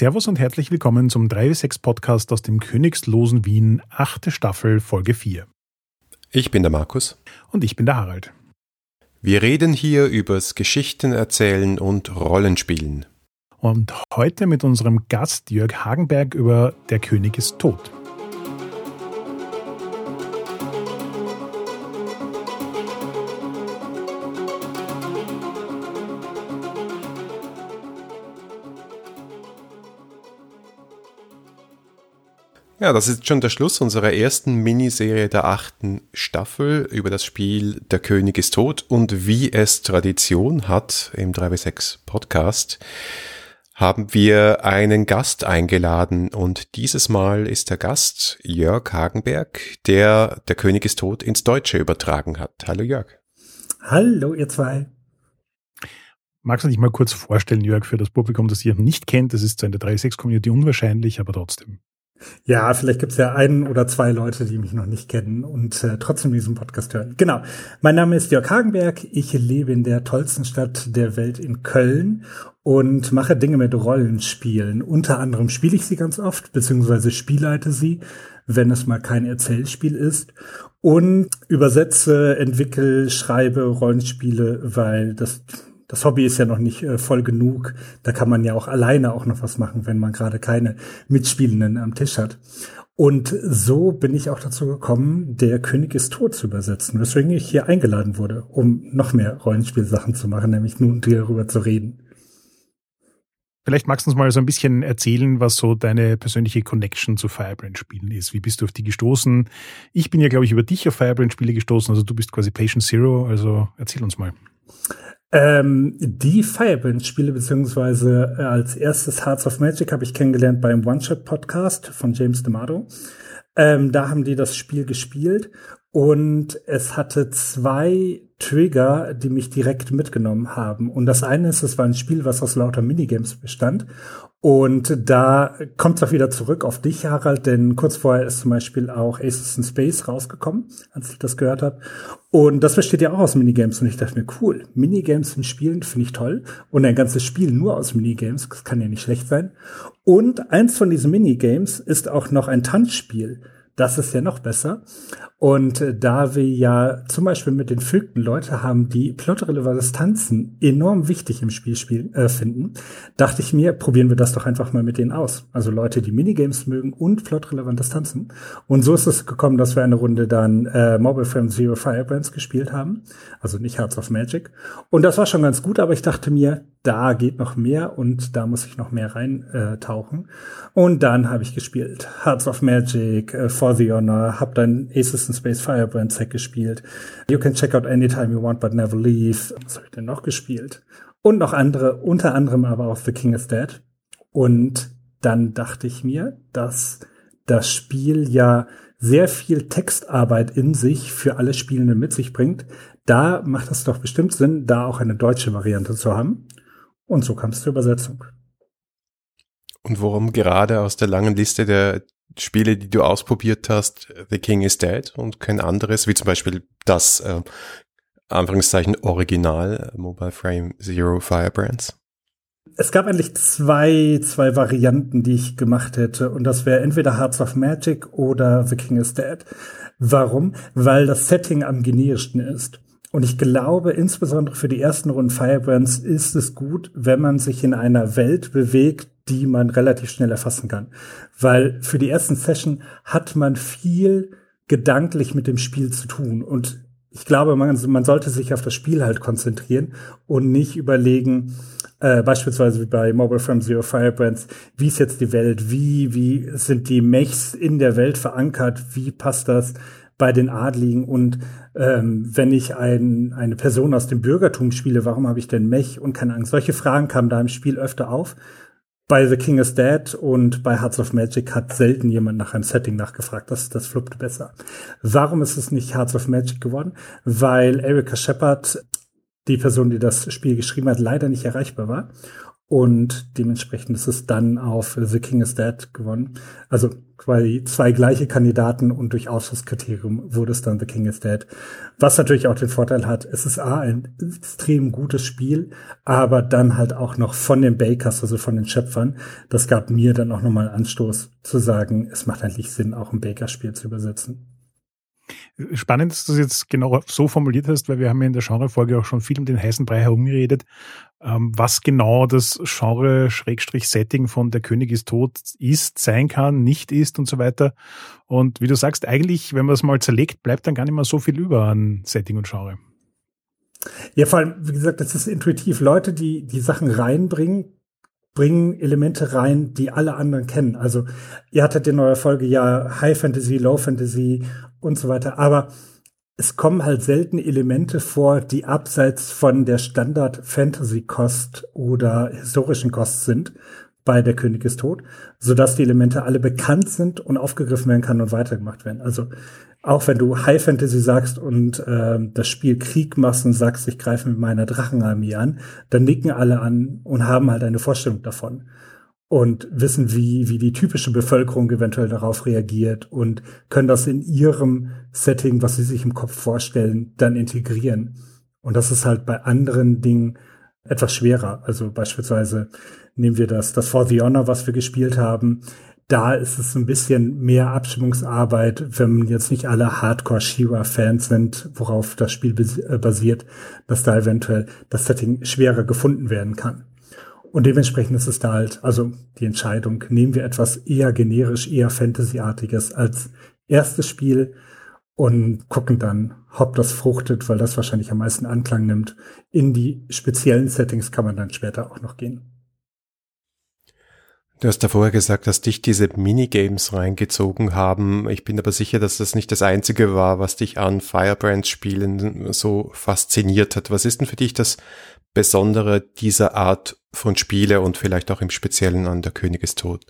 Servus und herzlich willkommen zum 3W6 Podcast aus dem Königslosen Wien, achte Staffel, Folge 4. Ich bin der Markus. Und ich bin der Harald. Wir reden hier übers Geschichten erzählen und Rollenspielen. Und heute mit unserem Gast Jörg Hagenberg über Der König ist tot. Ja, das ist schon der Schluss unserer ersten Miniserie der achten Staffel über das Spiel Der König ist tot und wie es Tradition hat im 3W6 Podcast haben wir einen Gast eingeladen und dieses Mal ist der Gast Jörg Hagenberg, der Der König ist tot ins Deutsche übertragen hat. Hallo Jörg. Hallo ihr zwei. Magst du dich mal kurz vorstellen, Jörg, für das Publikum, das ihr nicht kennt? Das ist zwar in der 3W6-Community unwahrscheinlich, aber trotzdem. Ja, vielleicht gibt's ja einen oder zwei Leute, die mich noch nicht kennen und äh, trotzdem diesen Podcast hören. Genau. Mein Name ist Jörg Hagenberg. Ich lebe in der tollsten Stadt der Welt in Köln und mache Dinge mit Rollenspielen. Unter anderem spiele ich sie ganz oft, beziehungsweise spielleite sie, wenn es mal kein Erzählspiel ist. Und übersetze, entwickle, schreibe Rollenspiele, weil das das Hobby ist ja noch nicht äh, voll genug. Da kann man ja auch alleine auch noch was machen, wenn man gerade keine Mitspielenden am Tisch hat. Und so bin ich auch dazu gekommen, der König ist tot zu übersetzen, weswegen ich hier eingeladen wurde, um noch mehr Rollenspielsachen zu machen, nämlich nun darüber zu reden. Vielleicht magst du uns mal so ein bisschen erzählen, was so deine persönliche Connection zu Firebrand-Spielen ist. Wie bist du auf die gestoßen? Ich bin ja, glaube ich, über dich auf Firebrand-Spiele gestoßen. Also du bist quasi Patient Zero. Also erzähl uns mal. Ähm, die Firebrand-Spiele, beziehungsweise äh, als erstes Hearts of Magic habe ich kennengelernt beim One-Shot-Podcast von James D'Amato. Ähm, da haben die das Spiel gespielt und es hatte zwei Trigger, die mich direkt mitgenommen haben. Und das eine ist, es war ein Spiel, was aus lauter Minigames bestand. Und da kommt es auch wieder zurück auf dich, Harald, denn kurz vorher ist zum Beispiel auch Aces in Space rausgekommen, als ich das gehört habe. Und das besteht ja auch aus Minigames. Und ich dachte mir, cool, Minigames in Spielen finde ich toll. Und ein ganzes Spiel nur aus Minigames, das kann ja nicht schlecht sein. Und eins von diesen Minigames ist auch noch ein Tanzspiel. Das ist ja noch besser. Und äh, da wir ja zum Beispiel mit den Vögten Leute haben, die plotrelevante Tanzen enorm wichtig im Spiel äh, finden, dachte ich mir, probieren wir das doch einfach mal mit denen aus. Also Leute, die Minigames mögen und plotrelevantes Tanzen. Und so ist es gekommen, dass wir eine Runde dann äh, Mobile Frame Zero Firebrands gespielt haben. Also nicht Hearts of Magic. Und das war schon ganz gut, aber ich dachte mir, da geht noch mehr und da muss ich noch mehr reintauchen. Äh, und dann habe ich gespielt Hearts of Magic, äh, the Honor, hab dann Aces in Space Firebrand Set gespielt. You can check out anytime you want but never leave. Was habe ich denn noch gespielt? Und noch andere, unter anderem aber auch The King is Dead. Und dann dachte ich mir, dass das Spiel ja sehr viel Textarbeit in sich für alle Spielenden mit sich bringt. Da macht es doch bestimmt Sinn, da auch eine deutsche Variante zu haben. Und so kam es zur Übersetzung. Und warum gerade aus der langen Liste der Spiele, die du ausprobiert hast, The King is Dead und kein anderes, wie zum Beispiel das äh, Anführungszeichen Original Mobile Frame Zero Firebrands? Es gab eigentlich zwei, zwei Varianten, die ich gemacht hätte. Und das wäre entweder Hearts of Magic oder The King is Dead. Warum? Weil das Setting am generischsten ist. Und ich glaube, insbesondere für die ersten Runden Firebrands ist es gut, wenn man sich in einer Welt bewegt, die man relativ schnell erfassen kann. Weil für die ersten Session hat man viel gedanklich mit dem Spiel zu tun. Und ich glaube, man, man sollte sich auf das Spiel halt konzentrieren und nicht überlegen, äh, beispielsweise wie bei Mobile From Zero Firebrands, wie ist jetzt die Welt, wie, wie sind die Mechs in der Welt verankert, wie passt das bei den Adligen und ähm, wenn ich ein, eine Person aus dem Bürgertum spiele, warum habe ich denn Mech und keine Angst? Solche Fragen kamen da im Spiel öfter auf bei The King is Dead und bei Hearts of Magic hat selten jemand nach einem Setting nachgefragt. Das, das fluppt besser. Warum ist es nicht Hearts of Magic geworden? Weil Erika Shepard, die Person, die das Spiel geschrieben hat, leider nicht erreichbar war. und dementsprechend ist es dann auf The King is Dead gewonnen. Also quasi zwei gleiche Kandidaten und durch Ausschusskriterium wurde es dann The King is Dead. Was natürlich auch den Vorteil hat, es ist A, ein extrem gutes Spiel, aber dann halt auch noch von den Bakers, also von den Schöpfern. Das gab mir dann auch nochmal Anstoß zu sagen, es macht eigentlich Sinn, auch ein Baker-Spiel zu übersetzen. Spannend, dass du es jetzt genau so formuliert hast, weil wir haben ja in der Genrefolge auch schon viel um den heißen Brei herumgeredet, ähm, was genau das Genre-Setting von Der König ist tot ist, sein kann, nicht ist und so weiter. Und wie du sagst, eigentlich, wenn man es mal zerlegt, bleibt dann gar nicht mehr so viel über an Setting und Genre. Ja, vor allem, wie gesagt, das ist intuitiv. Leute, die die Sachen reinbringen, bringen Elemente rein, die alle anderen kennen. Also ihr hattet in eurer Folge ja High Fantasy, Low Fantasy und so weiter. Aber es kommen halt selten Elemente vor, die abseits von der Standard-Fantasy-Kost oder historischen Kost sind bei Der König ist tot, sodass die Elemente alle bekannt sind und aufgegriffen werden kann und weitergemacht werden. Also auch wenn du High Fantasy sagst und äh, das Spiel Krieg machst und sagst, ich greife mit meiner Drachenarmee an, dann nicken alle an und haben halt eine Vorstellung davon und wissen, wie, wie die typische Bevölkerung eventuell darauf reagiert und können das in ihrem Setting, was sie sich im Kopf vorstellen, dann integrieren. Und das ist halt bei anderen Dingen etwas schwerer. Also beispielsweise nehmen wir das, das For the Honor, was wir gespielt haben. Da ist es ein bisschen mehr Abstimmungsarbeit, wenn jetzt nicht alle Hardcore-Shira-Fans sind, worauf das Spiel äh, basiert, dass da eventuell das Setting schwerer gefunden werden kann. Und dementsprechend ist es da halt, also die Entscheidung, nehmen wir etwas eher generisch, eher Fantasy-artiges als erstes Spiel und gucken dann, ob das fruchtet, weil das wahrscheinlich am meisten Anklang nimmt. In die speziellen Settings kann man dann später auch noch gehen. Du hast da vorher gesagt, dass dich diese Minigames reingezogen haben. Ich bin aber sicher, dass das nicht das einzige war, was dich an Firebrands Spielen so fasziniert hat. Was ist denn für dich das Besondere dieser Art von Spiele und vielleicht auch im Speziellen an Der König ist tot?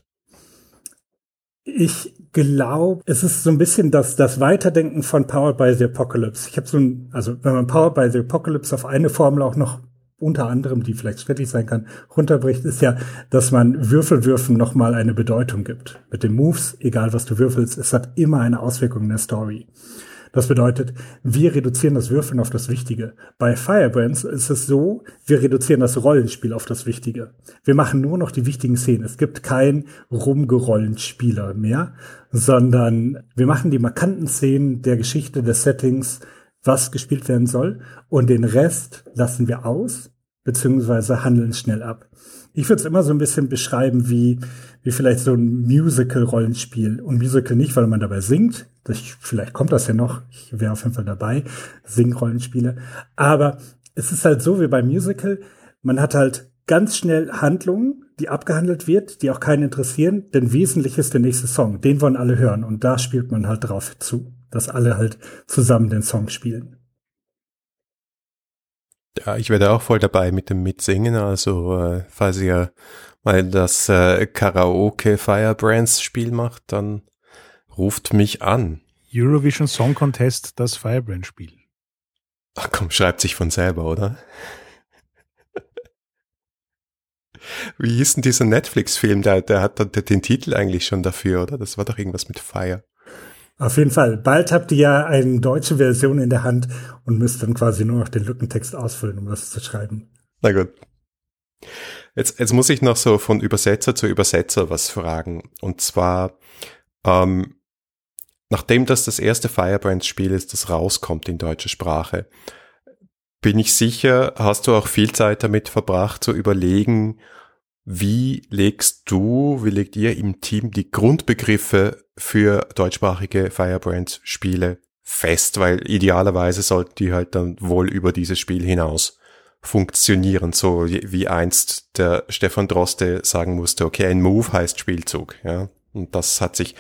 Ich glaube, es ist so ein bisschen das, das Weiterdenken von Powered by the Apocalypse. Ich habe so ein, also wenn man Powered by the Apocalypse auf eine Formel auch noch unter anderem, die vielleicht schrecklich sein kann, runterbricht, ist ja, dass man Würfelwürfen nochmal eine Bedeutung gibt. Mit den Moves, egal was du würfelst, es hat immer eine Auswirkung in der Story. Das bedeutet, wir reduzieren das Würfeln auf das Wichtige. Bei Firebrands ist es so, wir reduzieren das Rollenspiel auf das Wichtige. Wir machen nur noch die wichtigen Szenen. Es gibt kein Rumgerollenspieler mehr, sondern wir machen die markanten Szenen der Geschichte, des Settings, was gespielt werden soll. Und den Rest lassen wir aus, beziehungsweise handeln schnell ab. Ich würde es immer so ein bisschen beschreiben wie, wie vielleicht so ein Musical-Rollenspiel. Und Musical nicht, weil man dabei singt. Das, vielleicht kommt das ja noch. Ich wäre auf jeden Fall dabei. Sing-Rollenspiele. Aber es ist halt so wie beim Musical. Man hat halt ganz schnell Handlungen, die abgehandelt wird, die auch keinen interessieren. Denn wesentlich ist der nächste Song. Den wollen alle hören. Und da spielt man halt drauf zu, dass alle halt zusammen den Song spielen. Ja, ich werde auch voll dabei mit dem Mitsingen. Also, äh, falls ihr mal das äh, Karaoke Firebrands Spiel macht, dann ruft mich an. Eurovision Song Contest, das Firebrand Spiel. Ach komm, schreibt sich von selber, oder? Wie hieß denn dieser Netflix-Film? Der, der hat den Titel eigentlich schon dafür, oder? Das war doch irgendwas mit Fire. Auf jeden Fall. Bald habt ihr ja eine deutsche Version in der Hand und müsst dann quasi nur noch den Lückentext ausfüllen, um das zu schreiben. Na gut. Jetzt, jetzt muss ich noch so von Übersetzer zu Übersetzer was fragen. Und zwar, ähm, nachdem das das erste Firebrands-Spiel ist, das rauskommt in deutscher Sprache, bin ich sicher, hast du auch viel Zeit damit verbracht zu überlegen, wie legst du, wie legt ihr im Team die Grundbegriffe für deutschsprachige Firebrand-Spiele fest? Weil idealerweise sollten die halt dann wohl über dieses Spiel hinaus funktionieren, so wie einst der Stefan Droste sagen musste, okay, ein Move heißt Spielzug, ja. Und das hat sich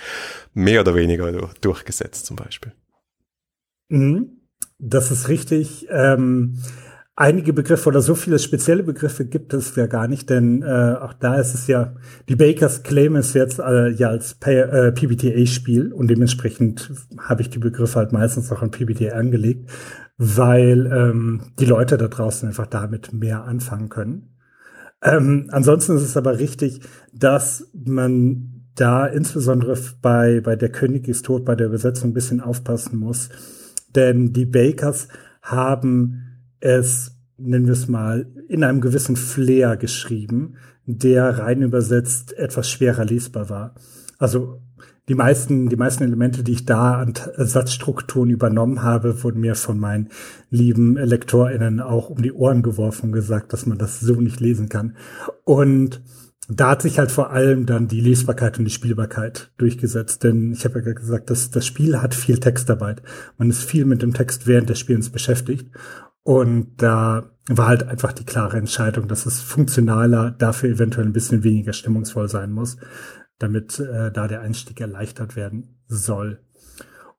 mehr oder weniger durchgesetzt zum Beispiel. Mhm. Das ist richtig. Ähm einige Begriffe oder so viele spezielle Begriffe gibt es ja gar nicht, denn äh, auch da ist es ja, die Bakers claim es jetzt äh, ja als äh, PBTA-Spiel und dementsprechend habe ich die Begriffe halt meistens auch an PBTA angelegt, weil ähm, die Leute da draußen einfach damit mehr anfangen können. Ähm, ansonsten ist es aber richtig, dass man da insbesondere bei, bei Der König ist tot, bei der Übersetzung ein bisschen aufpassen muss. Denn die Bakers haben es, nennen wir es mal, in einem gewissen Flair geschrieben, der rein übersetzt etwas schwerer lesbar war. Also die meisten, die meisten Elemente, die ich da an Satzstrukturen übernommen habe, wurden mir von meinen lieben LektorInnen auch um die Ohren geworfen und gesagt, dass man das so nicht lesen kann. Und da hat sich halt vor allem dann die Lesbarkeit und die Spielbarkeit durchgesetzt. Denn ich habe ja gesagt, dass das Spiel hat viel Textarbeit. Man ist viel mit dem Text während des Spielens beschäftigt. Und da war halt einfach die klare Entscheidung, dass es funktionaler, dafür eventuell ein bisschen weniger stimmungsvoll sein muss damit äh, da der Einstieg erleichtert werden soll.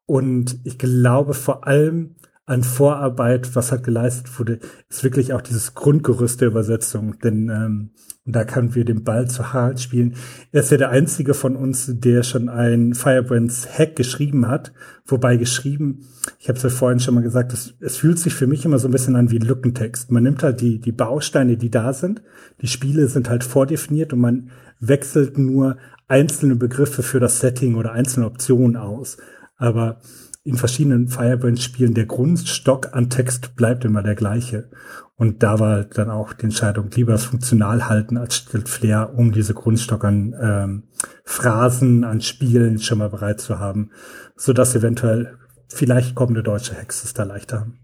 Und ich glaube vor allem an Vorarbeit, was halt geleistet wurde, ist wirklich auch dieses Grundgerüst der Übersetzung. Denn ähm, da können wir den Ball zu Harald spielen. Er ist ja der einzige von uns, der schon ein Firebrands Hack geschrieben hat. Wobei geschrieben, ich habe es ja vorhin schon mal gesagt, es, es fühlt sich für mich immer so ein bisschen an wie Lückentext. Man nimmt halt die, die Bausteine, die da sind. Die Spiele sind halt vordefiniert und man wechselt nur einzelne Begriffe für das Setting oder einzelne Optionen aus. Aber in verschiedenen Firebrand-Spielen der Grundstock an Text bleibt immer der gleiche. Und da war dann auch die Entscheidung, lieber es funktional halten als Stilt Flair, um diese Grundstock an ähm, Phrasen, an Spielen schon mal bereit zu haben, sodass eventuell vielleicht kommende deutsche Hexes da leichter haben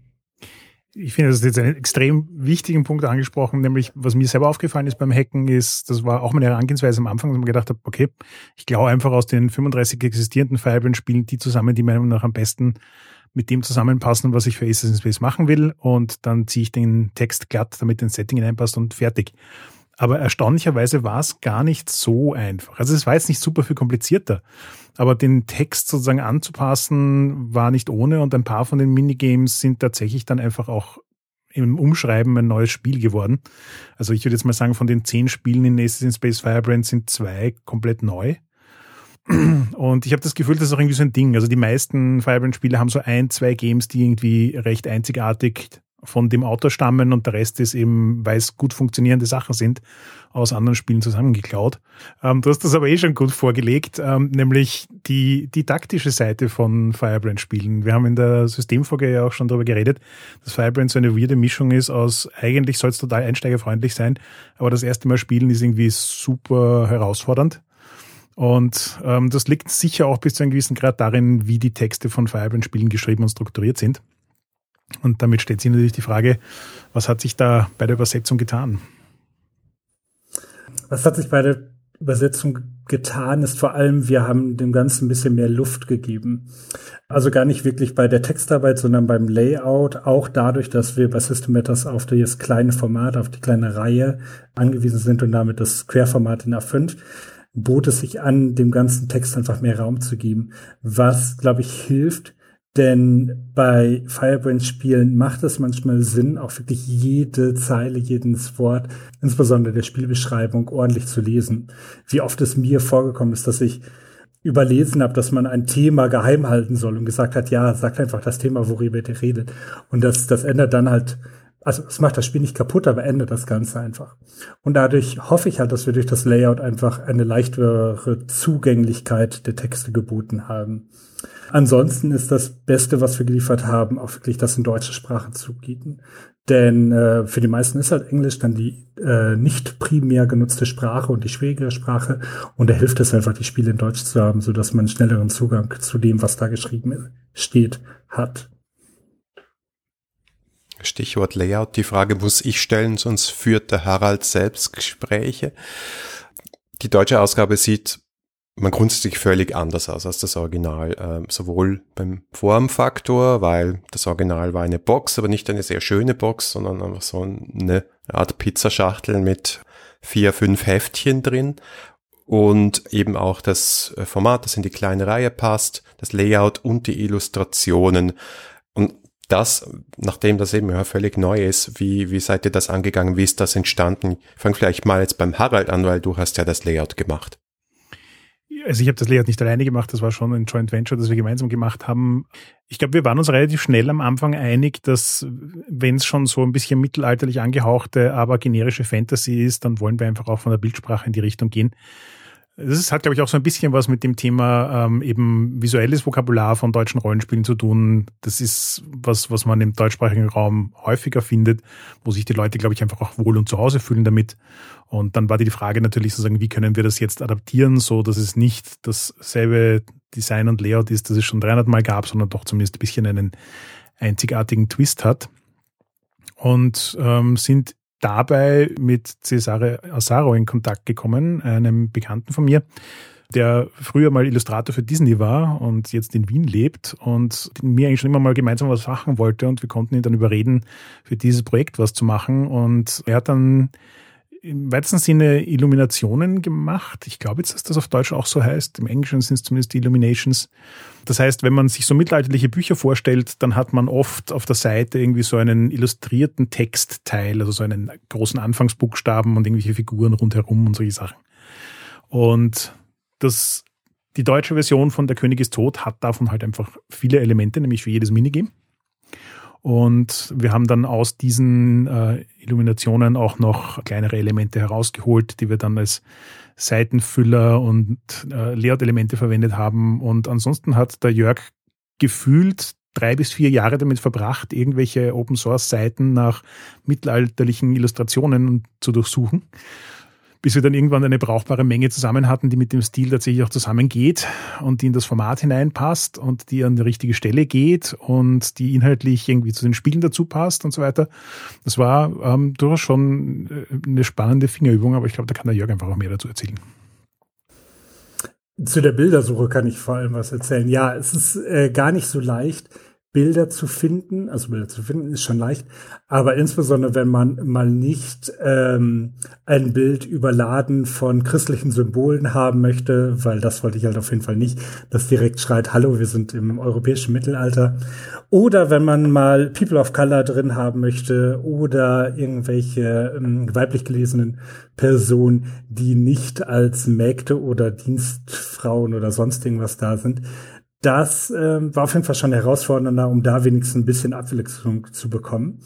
ich finde, das ist jetzt einen extrem wichtigen Punkt angesprochen, nämlich was mir selber aufgefallen ist beim Hacken ist, das war auch meine Herangehensweise am Anfang, dass man gedacht hat, okay, ich glaube einfach aus den 35 existierenden Firebrand-Spielen die zusammen, die meiner Meinung nach am besten mit dem zusammenpassen, was ich für Assassin's Space machen will und dann ziehe ich den Text glatt, damit den Setting hineinpasst und fertig. Aber erstaunlicherweise war es gar nicht so einfach. Also es war jetzt nicht super viel komplizierter. Aber den Text sozusagen anzupassen war nicht ohne und ein paar von den Minigames sind tatsächlich dann einfach auch im Umschreiben ein neues Spiel geworden. Also ich würde jetzt mal sagen, von den zehn Spielen in Assassin's Space Firebrand sind zwei komplett neu. Und ich habe das Gefühl, das ist auch irgendwie so ein Ding. Also die meisten Firebrand-Spiele haben so ein, zwei Games, die irgendwie recht einzigartig von dem Autor stammen und der Rest ist eben, weil es gut funktionierende Sachen sind, aus anderen Spielen zusammengeklaut. Ähm, du hast das aber eh schon gut vorgelegt, ähm, nämlich die didaktische Seite von Firebrand-Spielen. Wir haben in der Systemfolge ja auch schon darüber geredet, dass Firebrand so eine weirde Mischung ist aus, eigentlich soll es total einsteigerfreundlich sein, aber das erste Mal spielen ist irgendwie super herausfordernd. Und ähm, das liegt sicher auch bis zu einem gewissen Grad darin, wie die Texte von Firebrand-Spielen geschrieben und strukturiert sind. Und damit stellt sich natürlich die Frage, was hat sich da bei der Übersetzung getan? Was hat sich bei der Übersetzung getan, ist vor allem, wir haben dem Ganzen ein bisschen mehr Luft gegeben. Also gar nicht wirklich bei der Textarbeit, sondern beim Layout, auch dadurch, dass wir bei System Matters auf das kleine Format, auf die kleine Reihe angewiesen sind und damit das Querformat in A5, bot es sich an, dem ganzen Text einfach mehr Raum zu geben, was, glaube ich, hilft, denn bei Firebrand-Spielen macht es manchmal Sinn, auch wirklich jede Zeile, jedes Wort, insbesondere der Spielbeschreibung, ordentlich zu lesen. Wie oft es mir vorgekommen ist, dass ich überlesen habe, dass man ein Thema geheim halten soll und gesagt hat, ja, sagt einfach das Thema, worüber ihr redet. Und das, das ändert dann halt, also es macht das Spiel nicht kaputt, aber ändert das Ganze einfach. Und dadurch hoffe ich halt, dass wir durch das Layout einfach eine leichtere Zugänglichkeit der Texte geboten haben. Ansonsten ist das Beste, was wir geliefert haben, auch wirklich das in deutsche Sprache zu bieten. Denn äh, für die meisten ist halt Englisch dann die äh, nicht primär genutzte Sprache und die schwierigere Sprache. Und da hilft es einfach, die Spiele in Deutsch zu haben, so dass man schnelleren Zugang zu dem, was da geschrieben steht, hat. Stichwort Layout. Die Frage muss ich stellen, sonst führt der Harald selbst Gespräche. Die deutsche Ausgabe sieht man grundsätzlich völlig anders aus als das Original. Ähm, sowohl beim Formfaktor, weil das Original war eine Box, aber nicht eine sehr schöne Box, sondern einfach so eine Art Pizzaschachtel mit vier, fünf Heftchen drin. Und eben auch das äh, Format, das in die kleine Reihe passt, das Layout und die Illustrationen. Und das, nachdem das eben ja völlig neu ist, wie, wie seid ihr das angegangen? Wie ist das entstanden? Fang vielleicht mal jetzt beim Harald an, weil du hast ja das Layout gemacht Also ich habe das Layout nicht alleine gemacht, das war schon ein Joint Venture, das wir gemeinsam gemacht haben. Ich glaube, wir waren uns relativ schnell am Anfang einig, dass wenn es schon so ein bisschen mittelalterlich angehauchte, aber generische Fantasy ist, dann wollen wir einfach auch von der Bildsprache in die Richtung gehen. Das hat, glaube ich, auch so ein bisschen was mit dem Thema ähm, eben visuelles Vokabular von deutschen Rollenspielen zu tun. Das ist was, was man im deutschsprachigen Raum häufiger findet, wo sich die Leute, glaube ich, einfach auch wohl und zu Hause fühlen damit. Und dann war die Frage natürlich sozusagen, wie können wir das jetzt adaptieren, so dass es nicht dasselbe Design und Layout ist, das es schon 300 Mal gab, sondern doch zumindest ein bisschen einen einzigartigen Twist hat. Und ähm, sind dabei mit Cesare Asaro in Kontakt gekommen, einem Bekannten von mir, der früher mal Illustrator für Disney war und jetzt in Wien lebt und mir eigentlich schon immer mal gemeinsam was machen wollte und wir konnten ihn dann überreden, für dieses Projekt was zu machen. Und er hat dann im weitesten Sinne Illuminationen gemacht. Ich glaube jetzt, dass das auf Deutsch auch so heißt. Im Englischen sind es zumindest die Illuminations. Das heißt, wenn man sich so mittelalterliche Bücher vorstellt, dann hat man oft auf der Seite irgendwie so einen illustrierten Textteil, also so einen großen Anfangsbuchstaben und irgendwelche Figuren rundherum und solche Sachen. Und das, die deutsche Version von Der König ist tot hat davon halt einfach viele Elemente, nämlich für jedes Minigame. Und wir haben dann aus diesen äh, Illuminationen auch noch kleinere Elemente herausgeholt, die wir dann als Seitenfüller und äh, Layout-Elemente verwendet haben. Und ansonsten hat der Jörg gefühlt drei bis vier Jahre damit verbracht, irgendwelche Open-Source-Seiten nach mittelalterlichen Illustrationen zu durchsuchen bis wir dann irgendwann eine brauchbare Menge zusammen hatten, die mit dem Stil tatsächlich auch zusammengeht und die in das Format hineinpasst und die an die richtige Stelle geht und die inhaltlich irgendwie zu den Spielen dazu passt und so weiter. Das war ähm, durchaus schon äh, eine spannende Fingerübung, aber ich glaube, da kann der Jörg einfach auch mehr dazu erzählen. Zu der Bildersuche kann ich vor allem was erzählen. Ja, es ist äh, gar nicht so leicht Bilder zu finden, also Bilder zu finden ist schon leicht, aber insbesondere wenn man mal nicht ähm, ein Bild überladen von christlichen Symbolen haben möchte, weil das wollte ich halt auf jeden Fall nicht, das direkt schreit, hallo, wir sind im europäischen Mittelalter, oder wenn man mal People of Color drin haben möchte oder irgendwelche ähm, weiblich gelesenen Personen, die nicht als Mägde oder Dienstfrauen oder sonst irgendwas da sind, das äh, war auf jeden Fall schon herausfordernder, um da wenigstens ein bisschen Abwechslung zu bekommen.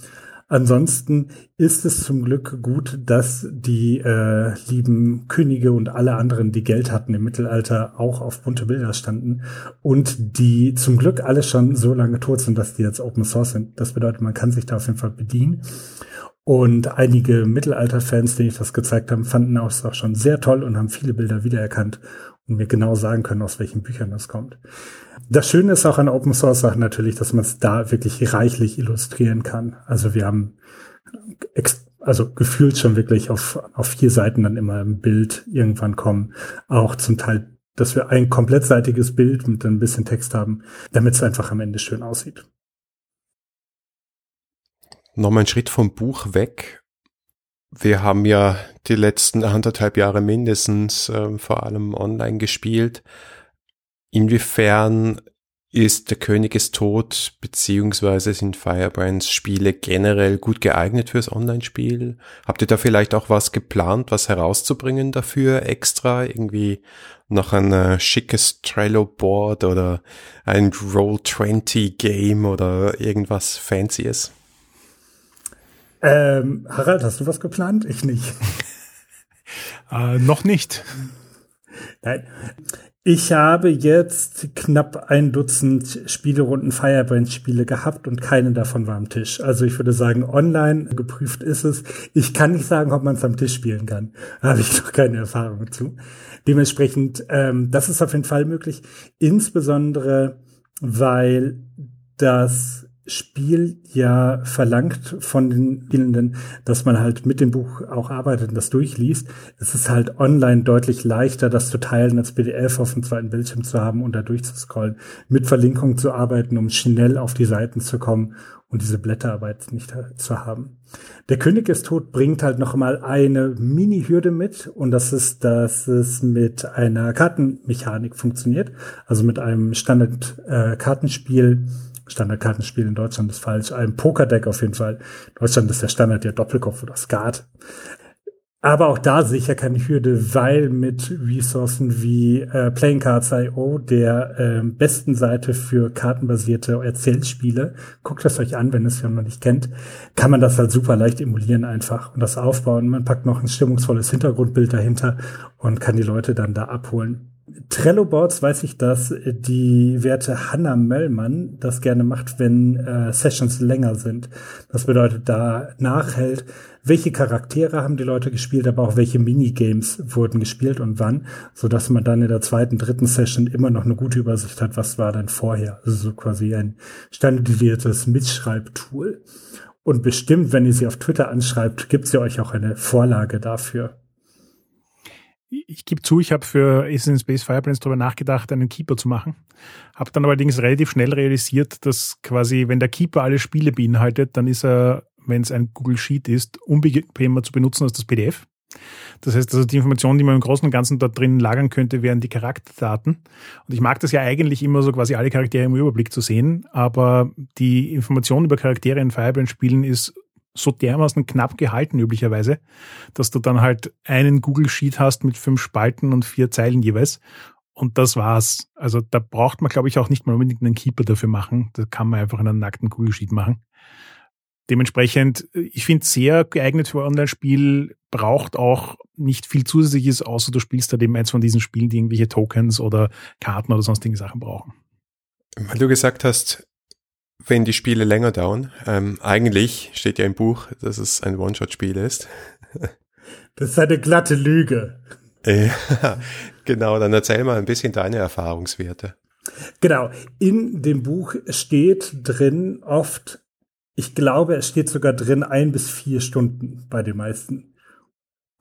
Ansonsten ist es zum Glück gut, dass die äh, lieben Könige und alle anderen, die Geld hatten im Mittelalter, auch auf bunte Bilder standen und die zum Glück alle schon so lange tot sind, dass die jetzt Open Source sind. Das bedeutet, man kann sich da auf jeden Fall bedienen. Und einige Mittelalter-Fans, denen ich das gezeigt habe, fanden es auch schon sehr toll und haben viele Bilder wiedererkannt und mir genau sagen können, aus welchen Büchern das kommt. Das Schöne ist auch an Open Source Sachen natürlich, dass man es da wirklich reichlich illustrieren kann. Also wir haben also gefühlt schon wirklich auf, auf vier Seiten dann immer ein Bild irgendwann kommen. Auch zum Teil, dass wir ein komplettseitiges Bild mit ein bisschen Text haben, damit es einfach am Ende schön aussieht. Nochmal einen Schritt vom Buch weg. Wir haben ja die letzten anderthalb Jahre mindestens äh, vor allem online gespielt. Inwiefern ist Der König ist tot, beziehungsweise sind Firebrands Spiele generell gut geeignet fürs Online-Spiel? Habt ihr da vielleicht auch was geplant, was herauszubringen dafür extra? Irgendwie noch ein äh, schickes Trello-Board oder ein Roll-20-Game oder irgendwas Fancyes? Ähm, Harald, hast du was geplant? Ich nicht. äh, noch nicht. Nein. Ich habe jetzt knapp ein Dutzend Spielerunden Firebrand-Spiele gehabt und keine davon war am Tisch. Also ich würde sagen, online geprüft ist es. Ich kann nicht sagen, ob man es am Tisch spielen kann. Da habe ich noch keine Erfahrung zu. Dementsprechend, ähm, das ist auf jeden Fall möglich. Insbesondere, weil das Spiel ja verlangt von den Spielenden, dass man halt mit dem Buch auch arbeitet und das durchliest. Es ist halt online deutlich leichter, das zu teilen, als PDF auf dem zweiten Bildschirm zu haben und da durchzuscrollen, mit Verlinkungen zu arbeiten, um schnell auf die Seiten zu kommen und diese Blätterarbeit nicht zu haben. Der König ist tot bringt halt noch mal eine Mini-Hürde mit und das ist, dass es mit einer Kartenmechanik funktioniert, also mit einem Standard-Kartenspiel, äh, Standardkartenspiel in Deutschland ist falsch. Ein Pokerdeck auf jeden Fall. In Deutschland ist der Standard ja Doppelkopf oder Skat. Aber auch da ja keine Hürde, weil mit Ressourcen wie äh, Playing Cards.io, der äh, besten Seite für kartenbasierte Erzählspiele, guckt das euch an, wenn es ja noch nicht kennt, kann man das halt super leicht emulieren einfach und das aufbauen. Man packt noch ein stimmungsvolles Hintergrundbild dahinter und kann die Leute dann da abholen. Trello-Boards weiß ich, dass die Werte Hannah Möllmann das gerne macht, wenn äh, Sessions länger sind. Das bedeutet, da nachhält, welche Charaktere haben die Leute gespielt, aber auch welche Minigames wurden gespielt und wann, so dass man dann in der zweiten, dritten Session immer noch eine gute Übersicht hat, was war denn vorher. Also so quasi ein standardisiertes Mitschreibtool. Und bestimmt, wenn ihr sie auf Twitter anschreibt, gibt sie euch auch eine Vorlage dafür ich gebe zu, ich habe für Ace in Space Firebrands darüber nachgedacht, einen Keeper zu machen. Habe dann allerdings relativ schnell realisiert, dass quasi, wenn der Keeper alle Spiele beinhaltet, dann ist er, wenn es ein Google Sheet ist, unbequemer zu benutzen als das PDF. Das heißt also, die Informationen, die man im Großen und Ganzen dort drin lagern könnte, wären die Charakterdaten. Und ich mag das ja eigentlich immer so quasi alle Charaktere im Überblick zu sehen, aber die Information über Charaktere in Firebrand-Spielen ist so dermaßen knapp gehalten üblicherweise, dass du dann halt einen Google Sheet hast mit fünf Spalten und vier Zeilen jeweils. Und das war's. Also da braucht man, glaube ich, auch nicht mal unbedingt einen Keeper dafür machen. Da kann man einfach einen nackten Google Sheet machen. Dementsprechend, ich finde sehr geeignet für Online-Spiel, braucht auch nicht viel Zusätzliches, außer du spielst halt eben eins von diesen Spielen, die irgendwelche Tokens oder Karten oder sonstige Sachen brauchen. Weil du gesagt hast, wenn die Spiele länger dauern. Ähm, eigentlich steht ja im Buch, dass es ein One-Shot-Spiel ist. Das ist eine glatte Lüge. Ja, genau, dann erzähl mal ein bisschen deine Erfahrungswerte. Genau, in dem Buch steht drin oft, ich glaube, es steht sogar drin ein bis vier Stunden bei den meisten.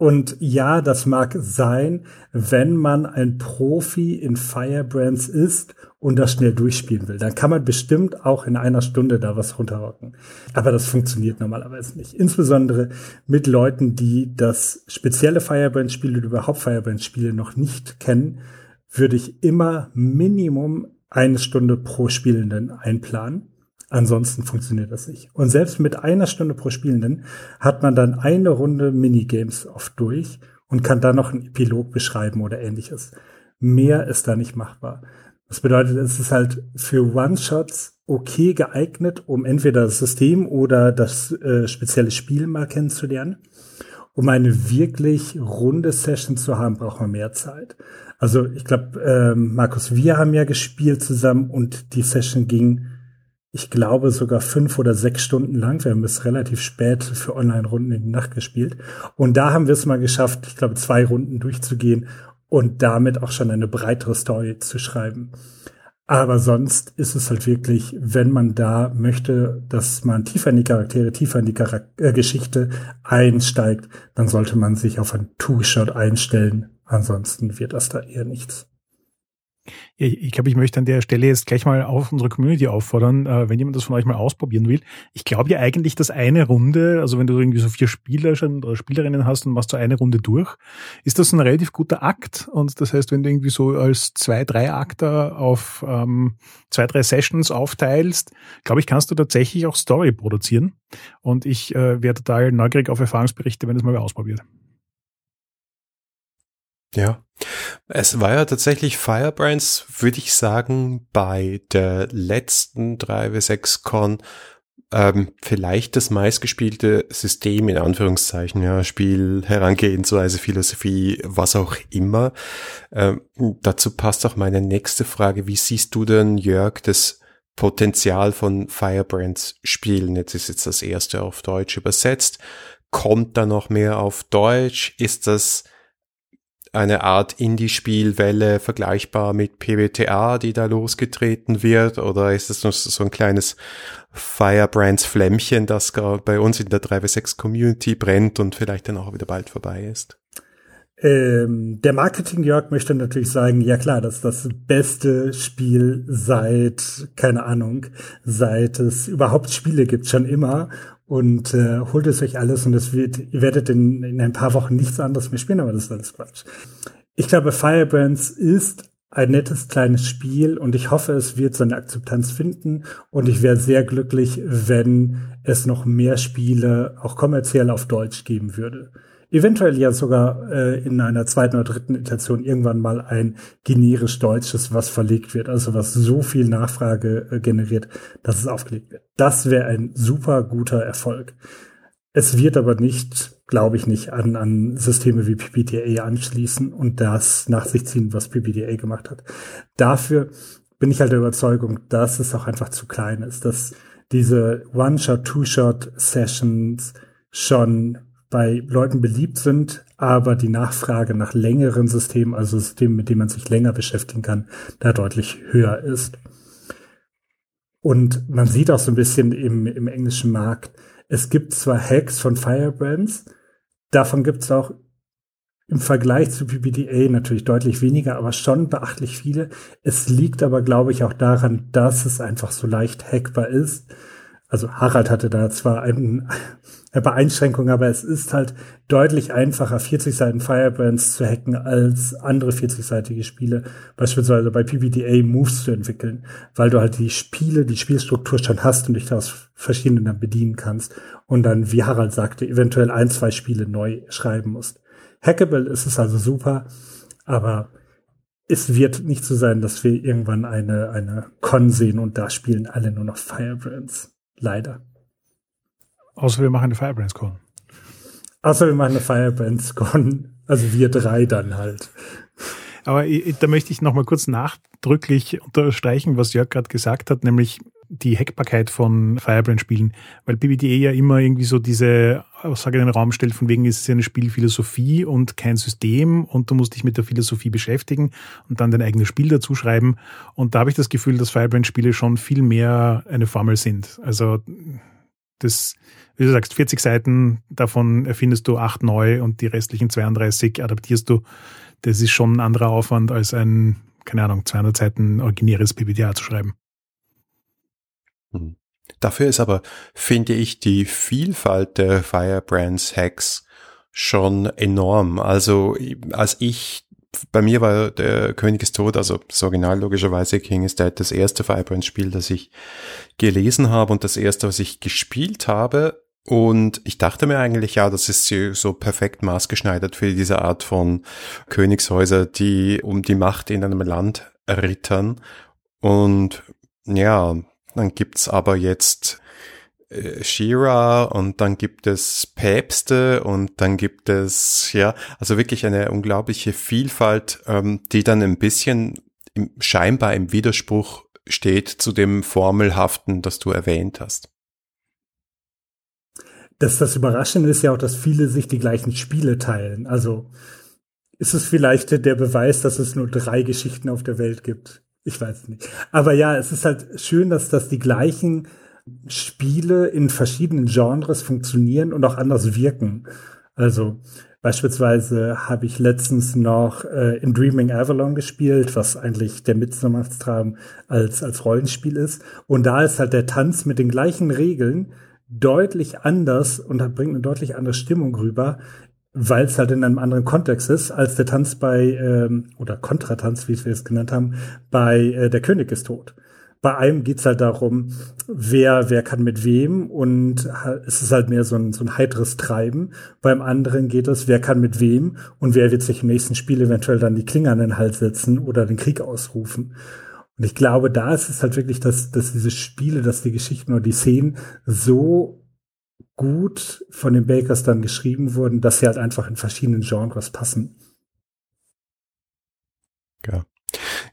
Und ja, das mag sein, wenn man ein Profi in Firebrands ist und das schnell durchspielen will. Dann kann man bestimmt auch in einer Stunde da was runterrocken. Aber das funktioniert normalerweise nicht. Insbesondere mit Leuten, die das spezielle Firebrand-Spiel oder überhaupt Firebrand-Spiele noch nicht kennen, würde ich immer Minimum eine Stunde pro Spielenden einplanen. Ansonsten funktioniert das nicht. Und selbst mit einer Stunde pro Spielenden hat man dann eine Runde Minigames oft durch und kann dann noch einen Epilog beschreiben oder ähnliches. Mehr ist da nicht machbar. Das bedeutet, es ist halt für One-Shots okay geeignet, um entweder das System oder das äh, spezielle Spiel mal kennenzulernen. Um eine wirklich runde Session zu haben, braucht man mehr Zeit. Also ich glaube, äh, Markus, wir haben ja gespielt zusammen und die Session ging ich glaube, sogar fünf oder sechs Stunden lang. Wir haben bis relativ spät für Online-Runden in die Nacht gespielt. Und da haben wir es mal geschafft, ich glaube, zwei Runden durchzugehen und damit auch schon eine breitere Story zu schreiben. Aber sonst ist es halt wirklich, wenn man da möchte, dass man tiefer in die Charaktere, tiefer in die Charak äh, Geschichte einsteigt, dann sollte man sich auf ein Two-Shot einstellen. Ansonsten wird das da eher nichts. Ich glaube, ich möchte an der Stelle jetzt gleich mal auf unsere Community auffordern, äh, wenn jemand das von euch mal ausprobieren will. Ich glaube ja eigentlich, dass eine Runde, also wenn du irgendwie so vier Spieler schon oder Spielerinnen hast und machst so eine Runde durch, ist das ein relativ guter Akt. Und das heißt, wenn du irgendwie so als zwei, drei Akter auf ähm, zwei, drei Sessions aufteilst, glaube ich, kannst du tatsächlich auch Story produzieren. Und ich äh, wäre total neugierig auf Erfahrungsberichte, wenn das mal ausprobiert. Ja, es war ja tatsächlich Firebrands, würde ich sagen, bei der letzten 3W6Con ähm, vielleicht das meistgespielte System in Anführungszeichen, ja, Spiel, Herangehensweise, Philosophie, was auch immer. Ähm, dazu passt auch meine nächste Frage. Wie siehst du denn, Jörg, das Potenzial von Firebrands Spielen? Jetzt ist jetzt das erste auf Deutsch übersetzt. Kommt da noch mehr auf Deutsch? Ist das eine Art Indie-Spielwelle vergleichbar mit PBTA, die da losgetreten wird? Oder ist es nur so ein kleines Firebrands Flämmchen, das bei uns in der 3W6 Community brennt und vielleicht dann auch wieder bald vorbei ist? Ähm, der Marketing-Jörg möchte natürlich sagen, ja klar, das ist das beste Spiel seit, keine Ahnung, seit es überhaupt Spiele gibt, schon immer und äh, holt es euch alles und es wird, ihr werdet in, in ein paar Wochen nichts anderes mehr spielen, aber das ist alles Quatsch. Ich glaube, Firebrands ist ein nettes kleines Spiel und ich hoffe, es wird seine Akzeptanz finden und ich wäre sehr glücklich, wenn es noch mehr Spiele auch kommerziell auf Deutsch geben würde. Eventuell ja sogar äh, in einer zweiten oder dritten Iteration irgendwann mal ein generisch deutsches, was verlegt wird, also was so viel Nachfrage äh, generiert, dass es aufgelegt wird. Das wäre ein super guter Erfolg. Es wird aber nicht, glaube ich nicht, an, an Systeme wie PPDA anschließen und das nach sich ziehen, was PPDA gemacht hat. Dafür bin ich halt der Überzeugung, dass es auch einfach zu klein ist, dass diese One-Shot, Two-Shot-Sessions schon bei Leuten beliebt sind, aber die Nachfrage nach längeren Systemen, also Systemen, mit denen man sich länger beschäftigen kann, da deutlich höher ist. Und man sieht auch so ein bisschen im, im englischen Markt, es gibt zwar Hacks von Firebrands, davon gibt es auch im Vergleich zu PPDA natürlich deutlich weniger, aber schon beachtlich viele. Es liegt aber, glaube ich, auch daran, dass es einfach so leicht hackbar ist. Also Harald hatte da zwar ein, ein paar Einschränkungen, aber es ist halt deutlich einfacher, 40 Seiten Firebrands zu hacken, als andere 40-seitige Spiele, beispielsweise bei PPDA Moves zu entwickeln, weil du halt die Spiele, die Spielstruktur schon hast und dich da aus verschiedenen dann bedienen kannst und dann, wie Harald sagte, eventuell ein, zwei Spiele neu schreiben musst. Hackable ist es also super, aber es wird nicht so sein, dass wir irgendwann eine, eine Con sehen und da spielen alle nur noch Firebrands. Leider. Außer wir machen eine Firebrands Con. Außer wir machen eine Firebrands Con. Also wir drei dann halt. Aber da möchte ich noch mal kurz nachdrücklich unterstreichen, was Jörg gerade gesagt hat, nämlich die Hackbarkeit von Firebrand-Spielen, weil PBDA ja immer irgendwie so diese Aussage in den Raum stellt, von wegen ist es ja eine Spielphilosophie und kein System und du musst dich mit der Philosophie beschäftigen und dann dein eigenes Spiel dazu schreiben. Und da habe ich das Gefühl, dass Firebrand-Spiele schon viel mehr eine Formel sind. Also das, wie du sagst, 40 Seiten, davon erfindest du acht neu und die restlichen 32 adaptierst du. Das ist schon ein anderer Aufwand als ein, keine Ahnung, 200 Seiten originäres PBDA zu schreiben. Hm. Dafür ist aber, finde ich, die Vielfalt der Firebrands Hacks schon enorm. Also als ich bei mir war der König ist tot, also das Original logischerweise King is Dead, das erste Firebrand-Spiel, das ich gelesen habe und das erste, was ich gespielt habe. Und ich dachte mir eigentlich, ja, das ist so perfekt maßgeschneidert für diese Art von Königshäuser, die um die Macht in einem Land errittern. Und ja, dann gibt's aber jetzt äh, Shira und dann gibt es Päpste und dann gibt es, ja, also wirklich eine unglaubliche Vielfalt, ähm, die dann ein bisschen im, scheinbar im Widerspruch steht zu dem Formelhaften, das du erwähnt hast. Das, das Überraschende ist ja auch, dass viele sich die gleichen Spiele teilen. Also ist es vielleicht der Beweis, dass es nur drei Geschichten auf der Welt gibt. Ich weiß nicht. Aber ja, es ist halt schön, dass das die gleichen Spiele in verschiedenen Genres funktionieren und auch anders wirken. Also beispielsweise habe ich letztens noch äh, in Dreaming Avalon gespielt, was eigentlich der Midsommerstraum als, als Rollenspiel ist. Und da ist halt der Tanz mit den gleichen Regeln deutlich anders und bringt eine deutlich andere Stimmung rüber weil es halt in einem anderen Kontext ist, als der Tanz bei, ähm, oder Kontratanz, wie wir es genannt haben, bei äh, Der König ist tot. Bei einem geht's halt darum, wer, wer kann mit wem und es ist halt mehr so ein, so ein heiteres Treiben. Beim anderen geht es, wer kann mit wem und wer wird sich im nächsten Spiel eventuell dann die Klinge an den Hals setzen oder den Krieg ausrufen. Und ich glaube, da ist es halt wirklich, dass, dass diese Spiele, dass die Geschichten oder die Szenen so gut von den Bakers dann geschrieben wurden, dass sie halt einfach in verschiedenen Genres passen. Ja.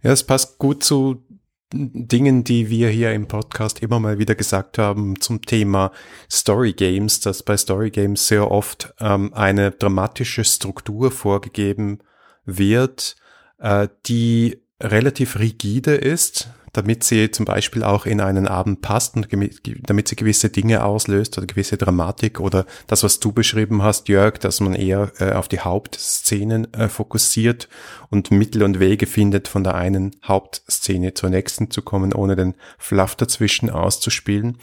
Ja, es passt gut zu Dingen, die wir hier im Podcast immer mal wieder gesagt haben zum Thema Story Games, dass bei Story Games sehr oft ähm, eine dramatische Struktur vorgegeben wird, äh, die relativ rigide ist, damit sie zum Beispiel auch in einen Abend passt und damit sie gewisse Dinge auslöst oder gewisse Dramatik oder das, was du beschrieben hast, Jörg, dass man eher äh, auf die Hauptszenen äh, fokussiert und Mittel und Wege findet, von der einen Hauptszene zur nächsten zu kommen, ohne den Fluff dazwischen auszuspielen.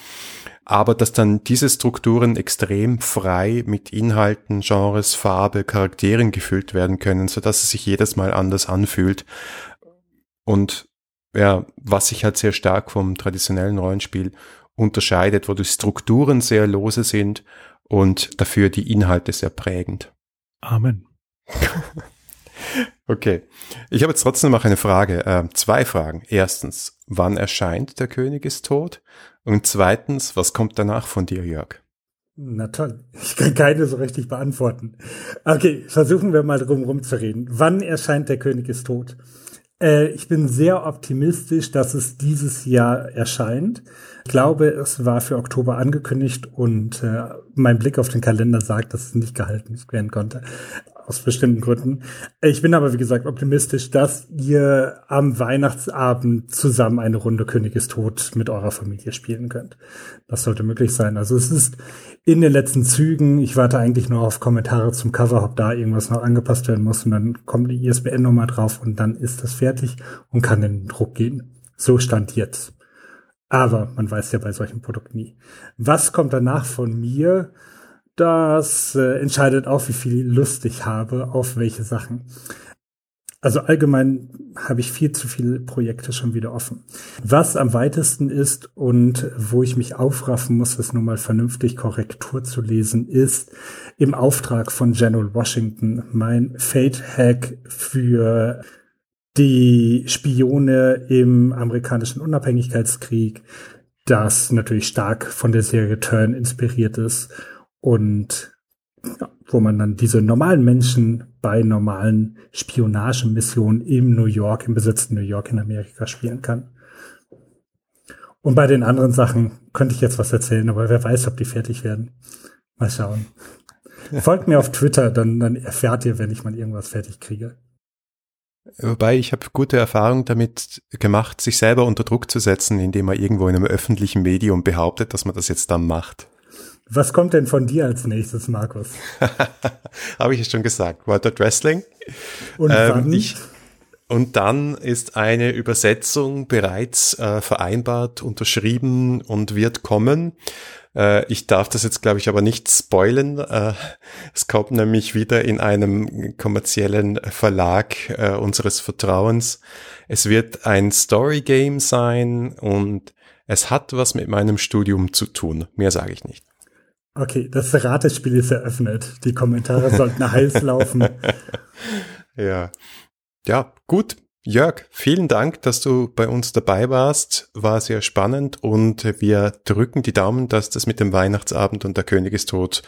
Aber dass dann diese Strukturen extrem frei mit Inhalten, Genres, Farbe, Charakteren gefüllt werden können, so dass es sich jedes Mal anders anfühlt. Und ja, was sich halt sehr stark vom traditionellen Rollenspiel unterscheidet, wo die Strukturen sehr lose sind und dafür die Inhalte sehr prägend. Amen. okay. Ich habe jetzt trotzdem noch eine Frage. Äh, zwei Fragen. Erstens, wann erscheint Der König ist tot? Und zweitens, was kommt danach von dir, Jörg? Na toll. Ich kann keine so richtig beantworten. Okay, versuchen wir mal drum rumzureden. Wann erscheint Der König ist tot? Äh, ich bin sehr optimistisch, dass es dieses Jahr erscheint. Ich glaube, es war für Oktober angekündigt und äh, mein Blick auf den Kalender sagt, dass es nicht gehalten werden konnte aus bestimmten Gründen. Ich bin aber, wie gesagt, optimistisch, dass ihr am Weihnachtsabend zusammen eine Runde König ist tot mit eurer Familie spielen könnt. Das sollte möglich sein. Also es ist in den letzten Zügen. Ich warte eigentlich nur auf Kommentare zum Cover, ob da irgendwas noch angepasst werden muss. Und dann kommt die ISBN-Nummer drauf und dann ist das fertig und kann in den Druck gehen. So stand jetzt. Aber man weiß ja bei solchen Produkten nie. Was kommt danach von mir? Das äh, entscheidet auch, wie viel Lust ich habe auf welche Sachen. Also allgemein habe ich viel zu viele Projekte schon wieder offen. Was am weitesten ist und wo ich mich aufraffen muss, das nur mal vernünftig Korrektur zu lesen, ist im Auftrag von General Washington mein Fate-Hack für die Spione im amerikanischen Unabhängigkeitskrieg, das natürlich stark von der Serie Turn inspiriert ist und ja, wo man dann diese normalen Menschen bei normalen Spionagemissionen im New York, im besetzten New York in Amerika spielen kann. Und bei den anderen Sachen könnte ich jetzt was erzählen, aber wer weiß, ob die fertig werden. Mal schauen. Folgt mir auf Twitter, dann, dann erfährt ihr, wenn ich mal irgendwas fertig kriege. Wobei ich habe gute Erfahrungen damit gemacht, sich selber unter Druck zu setzen, indem man irgendwo in einem öffentlichen Medium behauptet, dass man das jetzt dann macht. Was kommt denn von dir als nächstes, Markus? Habe ich es schon gesagt. World Wrestling. Und ähm, ich, und dann ist eine Übersetzung bereits äh, vereinbart, unterschrieben und wird kommen. Äh, ich darf das jetzt, glaube ich, aber nicht spoilen. Äh, es kommt nämlich wieder in einem kommerziellen Verlag äh, unseres Vertrauens. Es wird ein Story Game sein und es hat was mit meinem Studium zu tun. Mehr sage ich nicht. Okay, das Ratespiel ist eröffnet. Die Kommentare sollten heiß laufen. Ja. Ja, gut. Jörg, vielen Dank, dass du bei uns dabei warst. War sehr spannend und wir drücken die Daumen, dass das mit dem Weihnachtsabend und der König ist tot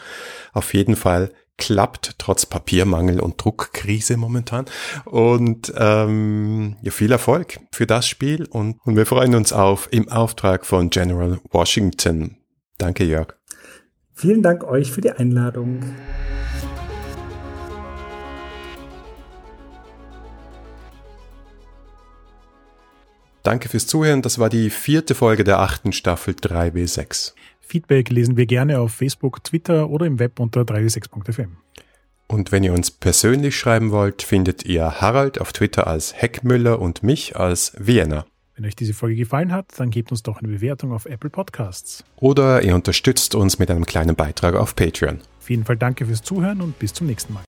auf jeden Fall klappt, trotz Papiermangel und Druckkrise momentan. Und ähm, ja, viel Erfolg für das Spiel und, und wir freuen uns auf im Auftrag von General Washington. Danke, Jörg. Vielen Dank euch für die Einladung. Danke fürs Zuhören. Das war die vierte Folge der achten Staffel 3W6. Feedback lesen wir gerne auf Facebook, Twitter oder im Web unter 3w6.fm. Und wenn ihr uns persönlich schreiben wollt, findet ihr Harald auf Twitter als Heckmüller und mich als Vienna. Wenn euch diese Folge gefallen hat, dann gebt uns doch eine Bewertung auf Apple Podcasts. Oder ihr unterstützt uns mit einem kleinen Beitrag auf Patreon. Auf jeden Fall danke fürs Zuhören und bis zum nächsten Mal.